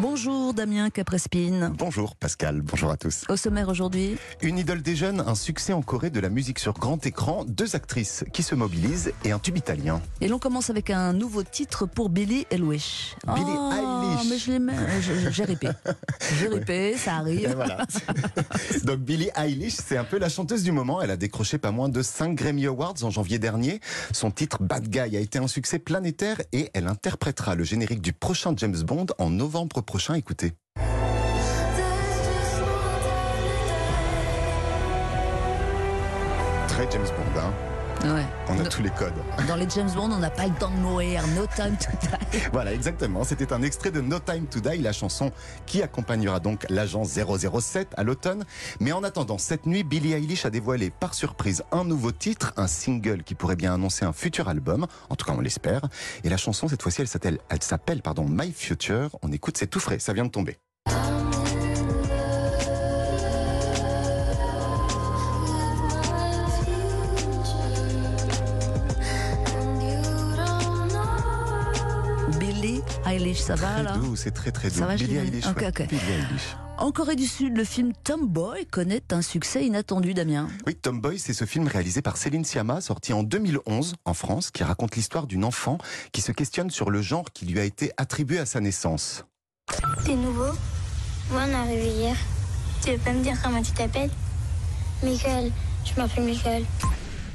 Bonjour Damien Caprespine. Bonjour Pascal, bonjour à tous. Au sommaire aujourd'hui Une idole des jeunes, un succès en Corée de la musique sur grand écran, deux actrices qui se mobilisent et un tube italien. Et l'on commence avec un nouveau titre pour Billie Eilish. Billie oh, Eilish. mais je je- j'ai ripé. J'ai ripé, ça Et arrive. voilà. Donc Billie Eilish, c'est un peu la chanteuse du moment. Elle a décroché pas moins de 5 Grammy Awards en janvier dernier. Son titre Bad Guy a été un succès planétaire et elle interprétera le générique du prochain James Bond en novembre prochain. Écoutez. Très James Bond, hein Ouais. On a tous les codes. Dans les James Bond, on n'a pas le temps de mourir. No time to die. Voilà, exactement. C'était un extrait de No Time to Die, la chanson qui accompagnera donc l'agent 007 à l'automne. Mais en attendant, cette nuit, Billie Eilish a dévoilé par surprise un nouveau titre, un single qui pourrait bien annoncer un futur album. En tout cas, on l'espère. Et la chanson, cette fois-ci, elle s'appelle, elle s'appelle, pardon, My Future. On écoute, c'est tout frais, ça vient de tomber. Eilish, ça va Très là doux, c'est très très doux. Ça va, Billie Julien Eilish, Ok, ouais. ok. Billie Eilish. En Corée du Sud, le film Tomboy connaît un succès inattendu, Damien. Oui, Tomboy, c'est ce film réalisé par Céline Sciamma, sorti en 2011 en France, qui raconte l'histoire d'une enfant qui se questionne sur le genre qui lui a été attribué à sa naissance. T'es nouveau? Moi, on est arrivé hier. Tu veux pas me dire comment tu t'appelles? Michael. Je m'appelle Michael.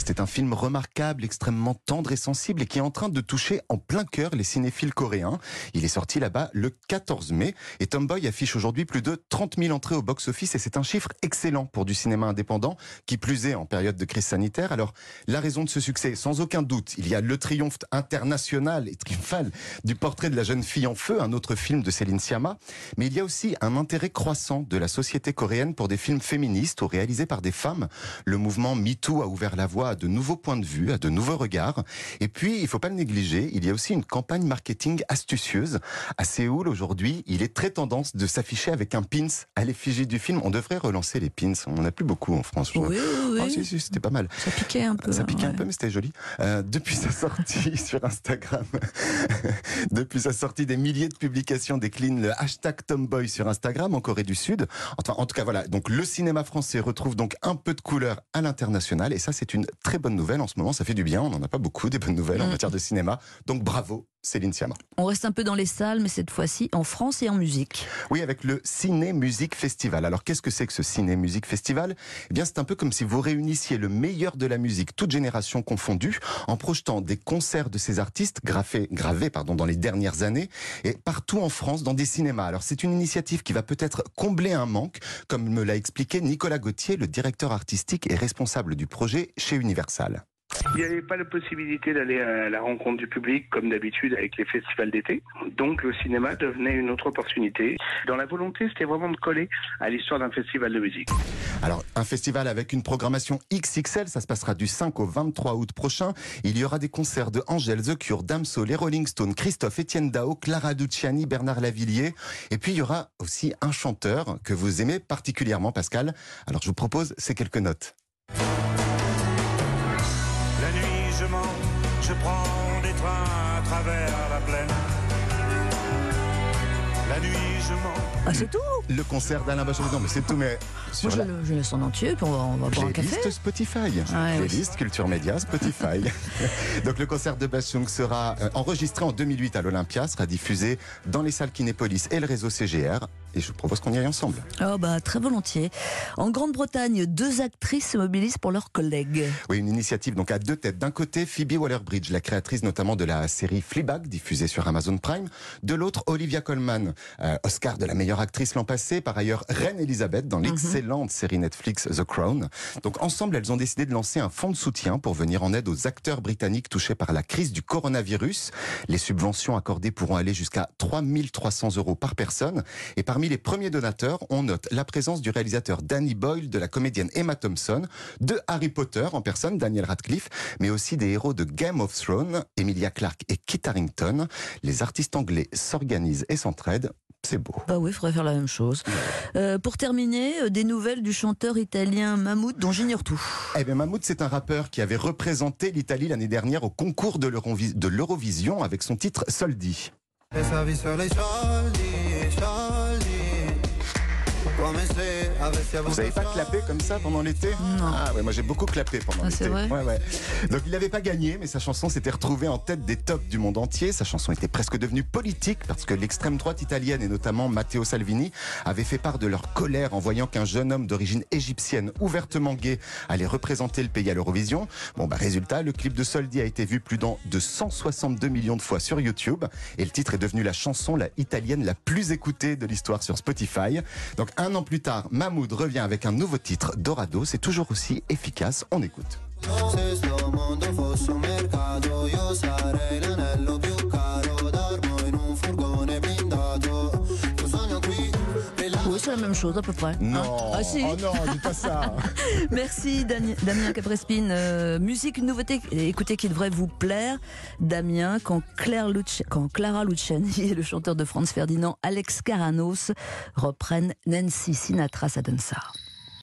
C'était un film remarquable, extrêmement tendre et sensible et qui est en train de toucher en plein cœur les cinéphiles coréens. Il est sorti là-bas le 14 mai et Tomboy affiche aujourd'hui plus de 30 000 entrées au box-office et c'est un chiffre excellent pour du cinéma indépendant qui plus est en période de crise sanitaire. Alors la raison de ce succès, sans aucun doute, il y a le triomphe international et triomphal du portrait de la jeune fille en feu, un autre film de Céline Sciamma, mais il y a aussi un intérêt croissant de la société coréenne pour des films féministes ou réalisés par des femmes. Le mouvement MeToo a ouvert la voie à de nouveaux points de vue, à de nouveaux regards. Et puis, il faut pas le négliger, il y a aussi une campagne marketing astucieuse. À Séoul, aujourd'hui, il est très tendance de s'afficher avec un pins à l'effigie du film. On devrait relancer les pins. On n'en a plus beaucoup en France. Oui, oui, Ah, oui. si, si, c'était pas mal. Ça piquait un peu. Ça piquait un peu, mais c'était joli. Euh, depuis sa sortie sur Instagram, depuis sa sortie, des milliers de publications déclinent le hashtag Tomboy sur Instagram en Corée du Sud. Enfin, en tout cas, voilà. Donc, le cinéma français retrouve donc un peu de couleur à l'international, et ça, c'est une très bonne nouvelle en ce moment. Ça fait du bien. On n'en a pas beaucoup des bonnes nouvelles en Mm. matière de cinéma. Donc, bravo, Céline Sciamma. On reste un peu dans les salles, mais cette fois-ci en France et en musique. Oui, avec le Ciné Musique Festival. Alors, qu'est-ce que c'est que ce Ciné Musique Festival? Eh bien, c'est un peu comme si vous réunissiez le meilleur de la musique, toute génération confondue, en projetant des concerts de ces artistes gravés, gravés pardon, dans les dernières années et partout en France dans des cinémas. Alors, c'est une initiative qui va peut-être combler un manque, comme me l'a expliqué Nicolas Gauthier, le directeur artistique et responsable du projet chez Universal. Il n'y avait pas la possibilité d'aller à la rencontre du public comme d'habitude avec les festivals d'été. Donc le cinéma devenait une autre opportunité. Dans la volonté, c'était vraiment de coller à l'histoire d'un festival de musique. Alors, un festival avec une programmation XXL, ça se passera du 5 au 23 août prochain. Il y aura des concerts de Angèle, The Cure, Damso, les Rolling Stones, Christophe, Étienne Dao, Clara Luciani, Bernard Lavillier. Et puis, il y aura aussi un chanteur que vous aimez particulièrement, Pascal. Alors, je vous propose ces quelques notes. Je mens, je prends des trains à travers la plaine. La nuit je mens. Ah, c'est tout Le concert d'Alain Bachung. Non, mais c'est tout, mais sur Moi, je, la le, je laisse en entier, puis on va, on va boire un café. playlist Spotify. Ah, oui. playlist Culture Média Spotify. Donc le concert de Bachung sera euh, enregistré en 2008 à l'Olympia, sera diffusé dans les salles Kinépolis et le réseau CGR. Et je vous propose qu'on y aille ensemble. Oh bah très volontiers. En Grande-Bretagne, deux actrices se mobilisent pour leurs collègues. Oui, une initiative donc à deux têtes. D'un côté, Phoebe Waller-Bridge, la créatrice notamment de la série Fleabag, diffusée sur Amazon Prime. De l'autre, Olivia Colman, euh, Oscar de la meilleure actrice l'an passé. Par ailleurs, Reine Elisabeth dans l'excellente série Netflix The Crown. Donc ensemble, elles ont décidé de lancer un fonds de soutien pour venir en aide aux acteurs britanniques touchés par la crise du coronavirus. Les subventions accordées pourront aller jusqu'à 3300 euros par personne. Et parmi les premiers donateurs, on note la présence du réalisateur Danny Boyle, de la comédienne Emma Thompson, de Harry Potter en personne, Daniel Radcliffe, mais aussi des héros de Game of Thrones, Emilia Clarke et Kit Harington. Les artistes anglais s'organisent et s'entraident. C'est beau. Bah oui, il faudrait faire la même chose. Euh, pour terminer, euh, des nouvelles du chanteur italien Mahmoud dont j'ignore tout. Eh bien, Mahmoud, c'est un rappeur qui avait représenté l'Italie l'année dernière au concours de l'Eurovi- de l'Eurovision avec son titre Soldi. Sa vie sur les soldi, Vous n'avez pas clapé comme ça pendant l'été? Non. Ah ouais, moi j'ai beaucoup clapé pendant Ah, l'été. c'est vrai? Ouais, ouais. Donc il n'avait pas gagné, mais sa chanson s'était retrouvée en tête des tops du monde entier. Sa chanson était presque devenue politique parce que l'extrême droite italienne et notamment Matteo Salvini avaient fait part de leur colère en voyant qu'un jeune homme d'origine égyptienne ouvertement gay allait représenter le pays à l'Eurovision. Bon bah résultat, le clip de Soldi a été vu plus d'un de 162 millions de fois sur YouTube et le titre est devenu la chanson la italienne la plus écoutée de l'histoire sur Spotify. Donc un an plus tard, Mahmoud revient avec un nouveau titre, Dorado. C'est toujours aussi efficace. On écoute. La même chose à peu près. Non, Hein ah si. oh non, dis pas ça. Merci Dani- Damien Caprespine. Euh, musique, une nouveauté, écoutez, qui devrait vous plaire. Damien, quand, Claire Luc- quand Clara Luciani et le chanteur de Franz Ferdinand, Alex Caranos, reprennent Nancy Sinatra, ça donne ça.